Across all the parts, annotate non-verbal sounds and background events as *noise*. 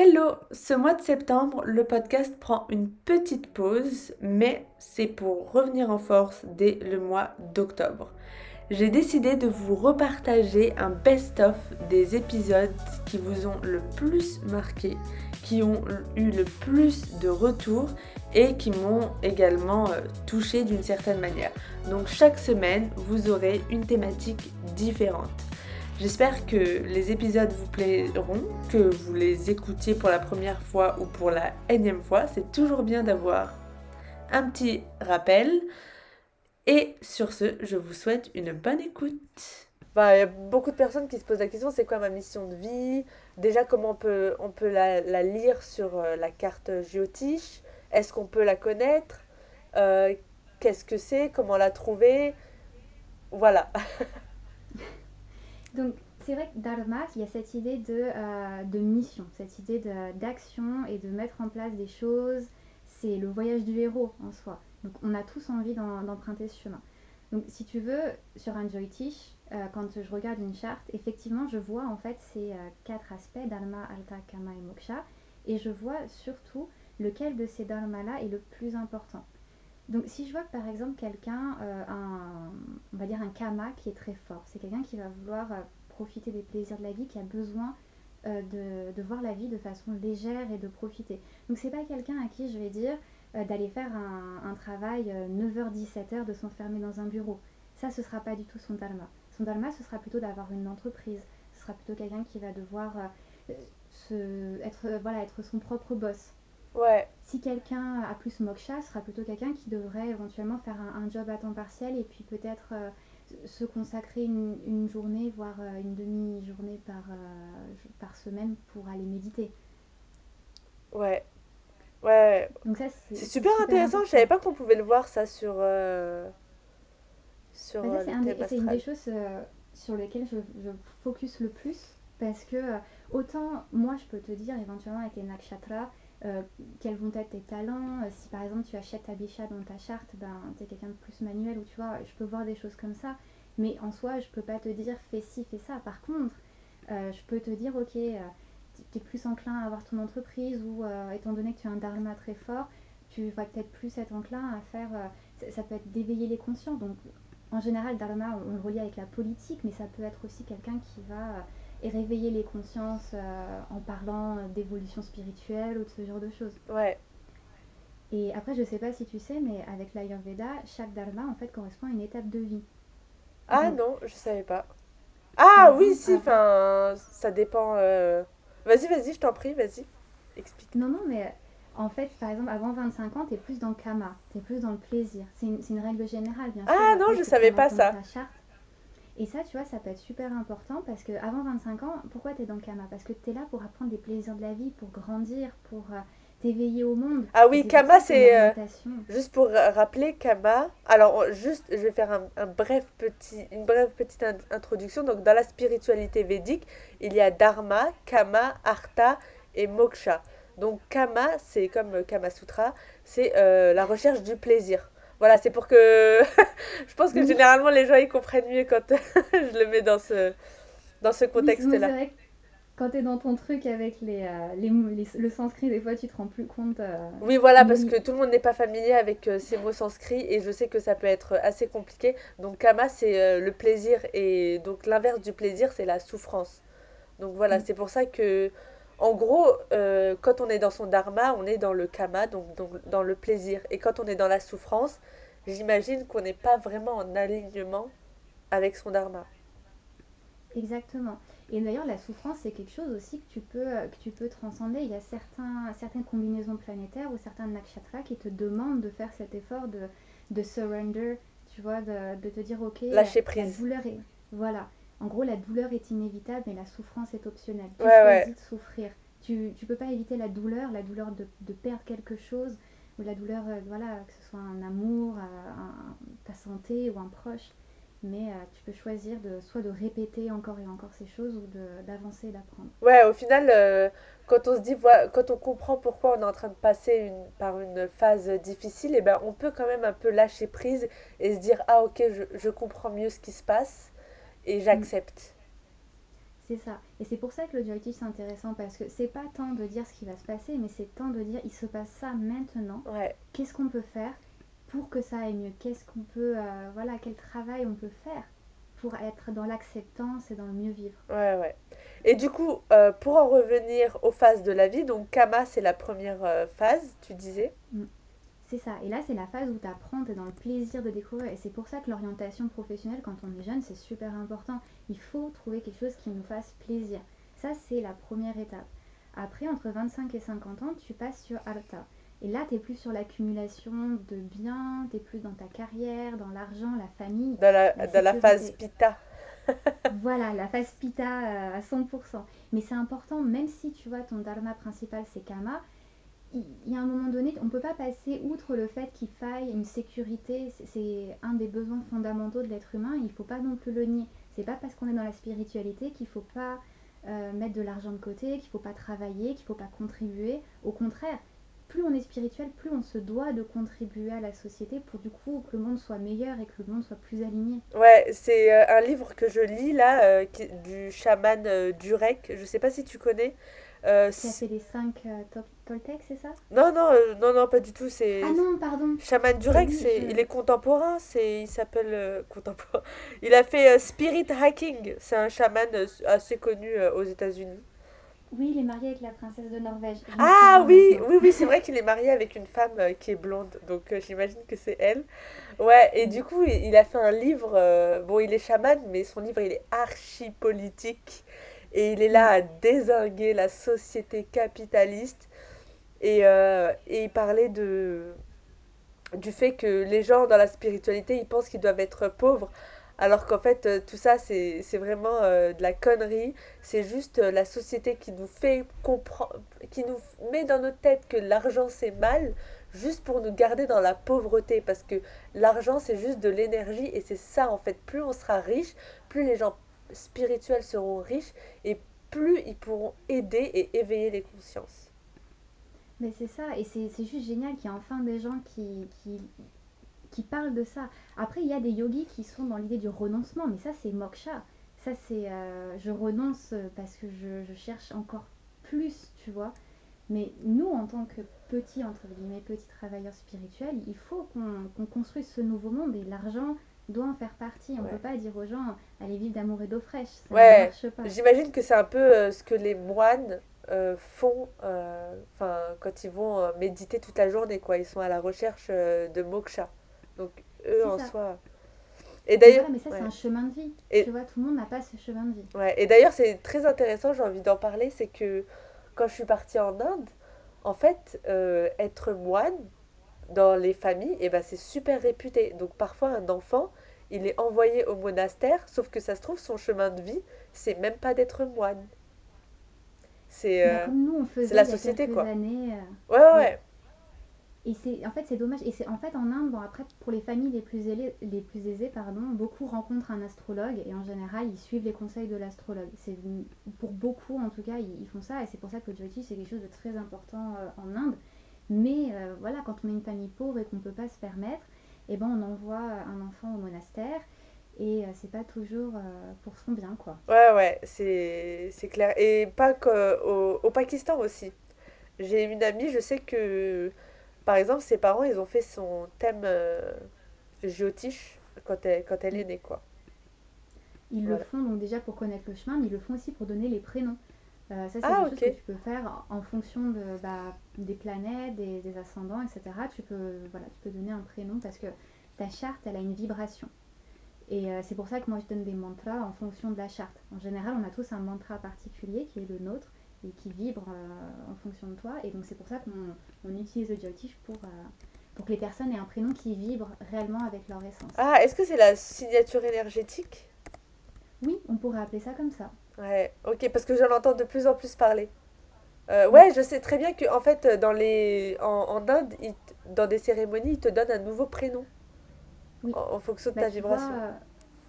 Hello, ce mois de septembre, le podcast prend une petite pause, mais c'est pour revenir en force dès le mois d'octobre. J'ai décidé de vous repartager un best-of des épisodes qui vous ont le plus marqué, qui ont eu le plus de retours et qui m'ont également euh, touché d'une certaine manière. Donc chaque semaine, vous aurez une thématique différente. J'espère que les épisodes vous plairont, que vous les écoutiez pour la première fois ou pour la énième fois. C'est toujours bien d'avoir un petit rappel. Et sur ce, je vous souhaite une bonne écoute. Bah, il y a beaucoup de personnes qui se posent la question c'est quoi ma mission de vie? Déjà, comment on peut, on peut la, lire sur euh, la carte géotiche? Est-ce qu'on peut la connaître? Euh, Qu'est-ce que c'est? Comment la trouver? Voilà. *laughs* Donc, c'est vrai que Dharma, il y a cette idée de, euh, mission, cette idée d'action et de mettre en place des choses. C'est le voyage du héros en soi. Donc, on a tous envie d'emprunter ce chemin. Donc, si tu veux, sur un Joytish, euh, quand je regarde une charte, effectivement, je vois en fait ces euh, quatre aspects, Dharma, Alta, Kama et Moksha, et je vois surtout lequel de ces dharmas-là est le plus important. Donc si je vois par exemple quelqu'un a un, on va dire un kama qui est très fort, c'est quelqu'un qui va vouloir profiter des plaisirs de la vie, qui a besoin euh, de, voir la vie de façon légère et de profiter. Donc c'est pas quelqu'un à qui je vais dire euh, d'aller faire un, travail 9h-17h, euh, de s'enfermer dans un bureau. Ça, ce sera pas du tout son dharma. Son dharma, ce sera plutôt d'avoir une entreprise. Ce sera plutôt quelqu'un qui va devoir se, être, voilà, être son propre boss. Ouais. Si quelqu'un a plus moksha, ce sera plutôt quelqu'un qui devrait éventuellement faire un, job à temps partiel et puis peut-être se consacrer une, journée, voire euh, une demi-journée par, euh, par semaine pour aller méditer. Ouais. Ouais. c'est super, intéressant. Je savais pas qu'on pouvait le voir ça sur. Euh, sur bah, c'est une des choses sur lesquelles je, je, focus le plus parce que autant moi je peux te dire éventuellement avec les nakshatras euh, quels vont être tes talents. Euh, si par exemple tu achètes ta bicha dans ta charte, ben, tu es quelqu'un de plus manuel ou tu vois, je peux voir des choses comme ça. Mais en soi, je peux pas te dire fais ci, fais ça. Par contre, euh, je peux te dire ok, tu es plus enclin à avoir ton entreprise ou étant donné que tu as un dharma très fort, tu vas peut-être plus être enclin à faire. Ça, peut être d'éveiller les conscients. Donc en général, dharma, on, le relie avec la politique, mais ça peut être aussi quelqu'un qui va et réveiller les consciences euh, en parlant d'évolution spirituelle ou de ce genre de choses. Ouais. Et après, je sais pas si tu sais, mais avec l'Ayurveda, chaque dharma en fait correspond à une étape de vie. Ah non, je savais pas. Ah oui, si, enfin, ça dépend. Euh, vas-y, vas-y, je t'en prie, vas-y, explique. Non, non, mais en fait, par exemple, avant 25 ans, tu es plus dans le kama, tu es plus dans le plaisir. C'est une, une, règle générale, bien sûr. Ah non, je savais pas ça. Et ça, tu vois, ça peut être super important parce que avant 25 ans, pourquoi tu es dans le Kama Parce que tu es là pour apprendre des plaisirs de la vie, pour grandir, pour euh, t'éveiller au monde. Ah oui, Kama, c'est. Euh, juste pour rappeler, Kama. Alors, juste, je vais faire un, bref petit, une brève petite introduction. Donc, dans la spiritualité védique, il y a Dharma, Kama, Artha et Moksha. Donc, Kama, c'est comme Kama Sutra, c'est euh, la recherche du plaisir. Voilà, c'est pour que. *laughs* je pense que généralement les gens ils comprennent mieux quand *laughs* je le mets dans ce, dans ce contexte-là. quand tu es dans ton truc avec les, euh, les, le sanskrit, des fois tu te rends plus compte. Euh, oui, voilà, parce que tout le monde n'est pas familier avec euh, ces mots sanscrits et je sais que ça peut être assez compliqué. Donc, kama, c'est le plaisir et donc l'inverse du plaisir, c'est la souffrance. Donc, voilà, mm. c'est pour ça que en gros, euh, quand on est dans son dharma, on est dans le kama, donc, dans le plaisir. Et quand on est dans la souffrance, j'imagine qu'on n'est pas vraiment en alignement avec son dharma. Exactement. Et d'ailleurs, la souffrance, c'est quelque chose aussi que tu peux, euh, que tu peux transcender. Il y a certains, certaines combinaisons planétaires ou certains nakshatras qui te demandent de faire cet effort de, de surrender, tu vois, de, de te dire, ok, lâcher prise. La douleur est... Voilà, en gros, la douleur est inévitable, mais la souffrance est optionnelle. Tu choisis de souffrir. Tu ne peux pas éviter la douleur, la douleur de, de perdre quelque chose, ou la douleur, euh, voilà, que ce soit un amour, euh, ta santé ou un proche. Mais euh, tu peux choisir de soit de répéter encore et encore ces choses ou d'avancer et d'apprendre. Ouais, au final, quand on se dit, quand on comprend pourquoi on est en train de passer une, par une phase difficile, et eh ben, on peut quand même un peu lâcher prise et se dire, ah ok, je, je comprends mieux ce qui se passe et j'accepte. C'est ça. Et c'est pour ça que l'audiologiste c'est intéressant parce que c'est pas tant de dire ce qui va se passer, mais c'est tant de dire il se passe ça maintenant. Ouais. Qu'est-ce qu'on peut faire pour que ça aille mieux? Qu'est-ce qu'on peut, euh, voilà, quel travail on peut faire pour être dans l'acceptance et dans le mieux vivre? Ouais, ouais. Et du coup, euh, pour en revenir aux phases de la vie, donc Kama, c'est la première euh, phase, tu disais? Mm. C'est ça. Et là, c'est la phase où tu apprends, tu es dans le plaisir de découvrir. Et c'est pour ça que l'orientation professionnelle, quand on est jeune, c'est super important. Il faut trouver quelque chose qui nous fasse plaisir. Ça, c'est la première étape. Après, entre 25 et 50 ans, tu passes sur Alta. Et là, tu es plus sur l'accumulation de biens, tu es plus dans ta carrière, dans l'argent, la famille. Dans la, dans la phase Pita. *laughs* voilà, la phase Pita euh, à 100%. Mais c'est important, même si tu vois, ton dharma principal, c'est Kama, il y a un moment donné, on ne peut pas passer outre le fait qu'il faille une sécurité. C'est un des besoins fondamentaux de l'être humain. Il ne faut pas non plus le nier. C'est pas parce qu'on est dans la spiritualité qu'il ne faut pas euh, mettre de l'argent de côté, qu'il ne faut pas travailler, qu'il ne faut pas contribuer. Au contraire, plus on est spirituel, plus on se doit de contribuer à la société pour du coup que le monde soit meilleur et que le monde soit plus aligné. Ouais, c'est euh, un livre que je lis là, euh, du chaman Durek. Je sais pas si tu connais. Qui a fait les 5 euh, Toltec, c'est ça? Non, non, euh, non, non, pas du tout. C'est... Ah non, pardon. Shaman Durek, c'est... il est contemporain. C'est... Il s'appelle contemporain. *laughs* Il a fait Spirit Hacking. C'est un chaman assez connu aux États-Unis. Oui, il est marié avec la princesse de Norvège. Ah oui, oui, oui, c'est vrai qu'il est marié avec une femme qui est blonde. Donc j'imagine que c'est elle. Ouais, et du coup, il, il a fait un livre. bon, il est chaman, mais son livre, il est archi politique. Et il est là à désinguer la société capitaliste. Et, euh, et il parlait de, du fait que les gens dans la spiritualité, ils pensent qu'ils doivent être pauvres. Alors qu'en fait, euh, tout ça, c'est vraiment euh, de la connerie. C'est juste la société qui nous fait comprendre, qui nous met dans nos têtes que l'argent c'est mal, juste pour nous garder dans la pauvreté. Parce que l'argent, c'est juste de l'énergie et c'est ça en fait. Plus on sera riche, plus les gens spirituels seront riches et plus ils pourront aider et éveiller les consciences. Mais c'est ça, et c'est juste génial qu'il y ait enfin des gens qui, qui, qui, parlent de ça. Après, il y a des yogis qui sont dans l'idée du renoncement, mais ça c'est moksha. Ça c'est euh, je renonce parce que je, je, cherche encore plus, tu vois. Mais nous, en tant que petits, entre guillemets, petits travailleurs spirituels, il faut qu'on construise ce nouveau monde et l'argent, doit en faire partie. On ne peut pas dire aux gens, allez vivre d'amour et d'eau fraîche. Ça ouais, j'imagine que c'est un peu euh, ce que les moines euh, font euh, enfin quand ils vont méditer toute la journée. Quoi. Ils sont à la recherche de moksha. Donc eux en soi... Et d'ailleurs, mais ça c'est un chemin de vie. Et... Tu vois, tout le monde n'a pas ce chemin de vie. Ouais. Et d'ailleurs, c'est très intéressant. J'ai envie d'en parler. C'est que quand je suis partie en Inde, en fait, être moine, dans les familles, et eh ben, c'est super réputé. Donc parfois un enfant, il est envoyé au monastère, sauf que ça se trouve, son chemin de vie, c'est même pas d'être moine. C'est bah, euh, la société, quoi. Années, euh, ouais, ouais. Et c'est en fait c'est dommage et c'est en fait en Inde bon après pour les familles les plus aisées, les plus aisées pardon beaucoup rencontrent un astrologue et en général ils suivent les conseils de l'astrologue c'est pour beaucoup en tout cas ils, font ça et c'est pour ça que le Jyoti c'est quelque chose de très important euh, en Inde mais euh, voilà, quand on est une famille pauvre et qu'on ne peut pas se permettre, eh ben, on envoie un enfant au monastère et euh, c'est pas toujours euh, pour son bien quoi. Ouais ouais, c'est, c'est clair. Et pas qu'au au Pakistan aussi. J'ai une amie, je sais que par exemple ses parents ils ont fait son thème euh, Jyotish quand elle, quand elle est née quoi. Ils le font donc déjà pour connaître le chemin, mais ils le font aussi pour donner les prénoms. Euh, ça, c'est ah, quelque chose que tu peux faire en fonction de, bah, des planètes, des, ascendants, etc. Tu peux, voilà, tu peux donner un prénom parce que ta charte, elle a une vibration. Et euh, c'est pour ça que moi, je donne des mantras en fonction de la charte. En général, on a tous un mantra particulier qui est le nôtre et qui vibre euh, en fonction de toi. Et donc, c'est pour ça qu'on utilise le Jyotish pour, pour que les personnes aient un prénom qui vibre réellement avec leur essence. Ah, est-ce que c'est la signature énergétique? Oui, on pourrait appeler ça comme ça. Ouais, ok, parce que j'en entends de plus en plus parler. Euh, ouais, je sais très bien que en fait, dans les, en, en Inde, dans des cérémonies, ils te donnent un nouveau prénom en, fonction de bah, ta vibration.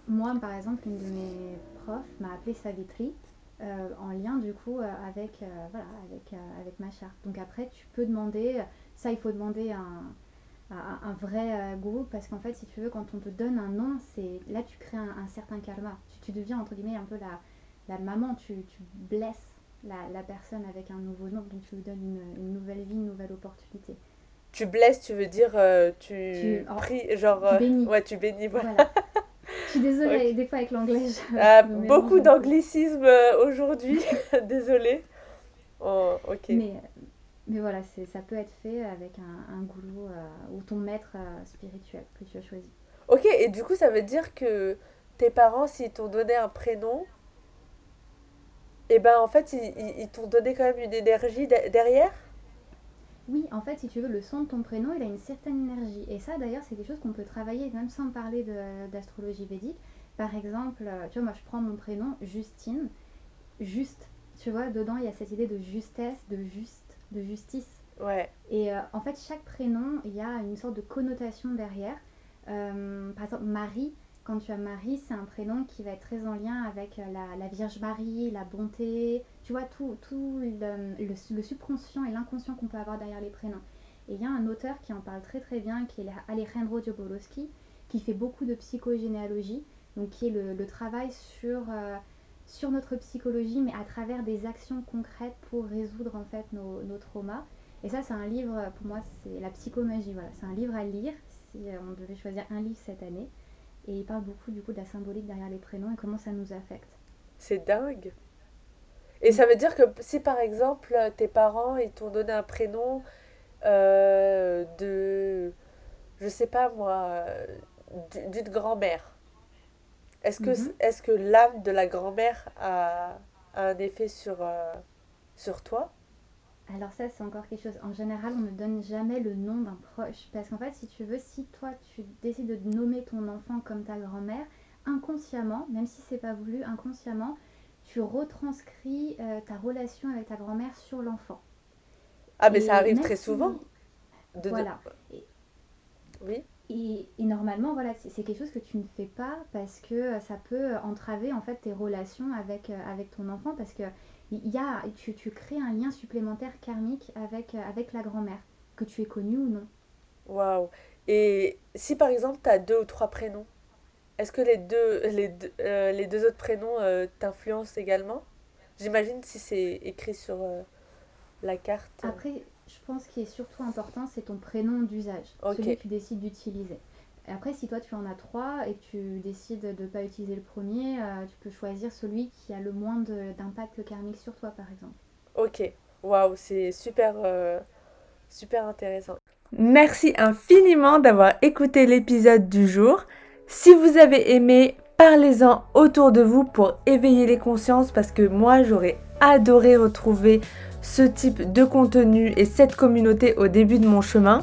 moi, par exemple, une de mes profs m'a appelée Savitri euh, en lien du coup euh, avec, voilà, avec, avec ma charte. Donc après, tu peux demander, ça il faut demander un, un, vrai goût parce qu'en fait, si tu veux, quand on te donne un nom, c'est là tu crées un, certain karma. Tu, tu deviens entre guillemets un peu la la maman, tu, tu blesses la, la, personne avec un nouveau nom, donc tu lui donnes une, une, nouvelle vie, une nouvelle opportunité. Tu blesses, tu veux dire, euh, tu, tu pries, genre, tu bénis. ouais, tu bénis, voilà. voilà. Je suis désolée, okay. des fois avec l'anglais. Ah, beaucoup d'anglicisme aujourd'hui, *laughs* désolée. Oh, ok. Mais, mais voilà, ça peut être fait avec un, un goulot euh, ou ton maître euh, spirituel que tu as choisi. Ok, et du coup, ça veut dire que tes parents, s'ils t'ont donné un prénom, et eh ben en fait, ils, ils t'ont donné quand même une énergie derrière? Oui, en fait, si tu veux, le son de ton prénom, il a une certaine énergie. Et ça, d'ailleurs, c'est quelque chose qu'on peut travailler même sans parler d'astrologie védique. Par exemple, euh, tu vois, moi, je prends mon prénom, Justine. Juste, tu vois, dedans, il y a cette idée de justesse, de juste, de justice. Ouais. Et euh, en fait, chaque prénom, il y a une sorte de connotation derrière. Euh, par exemple, Marie, quand tu as Marie, c'est un prénom qui va être très en lien avec euh, la, Vierge Marie, la bonté, tu vois, tout, tout le, le, subconscient et l'inconscient qu'on peut avoir derrière les prénoms. Et il y a un auteur qui en parle très très bien, qui est Alejandro Jodorowsky, qui fait beaucoup de psychogénéalogie, donc qui est le, le travail sur, euh, sur notre psychologie, mais à travers des actions concrètes pour résoudre en fait nos, nos traumas. Et ça, c'est un livre, pour moi, c'est la psychomagie, voilà. C'est un livre à lire, si euh, on devait choisir un livre cette année. Et il parle beaucoup du coup de la symbolique derrière les prénoms et comment ça nous affecte. C'est dingue. Et ça veut dire que si par exemple tes parents ils t'ont donné un prénom euh, de, je sais pas moi, d'une grand-mère, est-ce que, mm -hmm. est que l'âme de la grand-mère a, a, un effet sur, euh, sur toi? Alors ça, c'est encore quelque chose. En général, on ne donne jamais le nom d'un proche. Parce qu'en fait, si tu veux, si toi, tu décides de nommer ton enfant comme ta grand-mère, inconsciemment, même si c'est pas voulu, inconsciemment, tu retranscris euh, ta relation avec ta grand-mère sur l'enfant. Ah, mais et ça arrive très si... souvent. De, voilà. Et, oui. Et, et, normalement, voilà, c'est quelque chose que tu ne fais pas parce que ça peut entraver en fait tes relations avec, euh, avec ton enfant parce que il y a, tu, tu, crées un lien supplémentaire karmique avec, avec la grand-mère, que tu aies connu ou non. Waouh Et si par exemple tu as deux ou trois prénoms, est-ce que les deux, les deux, euh, les deux autres prénoms euh, t'influencent également? J'imagine si c'est écrit sur euh, la carte. Après, je pense qu'il est surtout important, c'est ton prénom d'usage, okay. celui que tu décides d'utiliser. Après, si toi tu en as trois et que tu décides de ne pas utiliser le premier, euh, tu peux choisir celui qui a le moins d'impact karmique sur toi, par exemple. Ok, waouh, c'est super, euh, super intéressant. Merci infiniment d'avoir écouté l'épisode du jour. Si vous avez aimé, parlez-en autour de vous pour éveiller les consciences parce que moi j'aurais adoré retrouver ce type de contenu et cette communauté au début de mon chemin.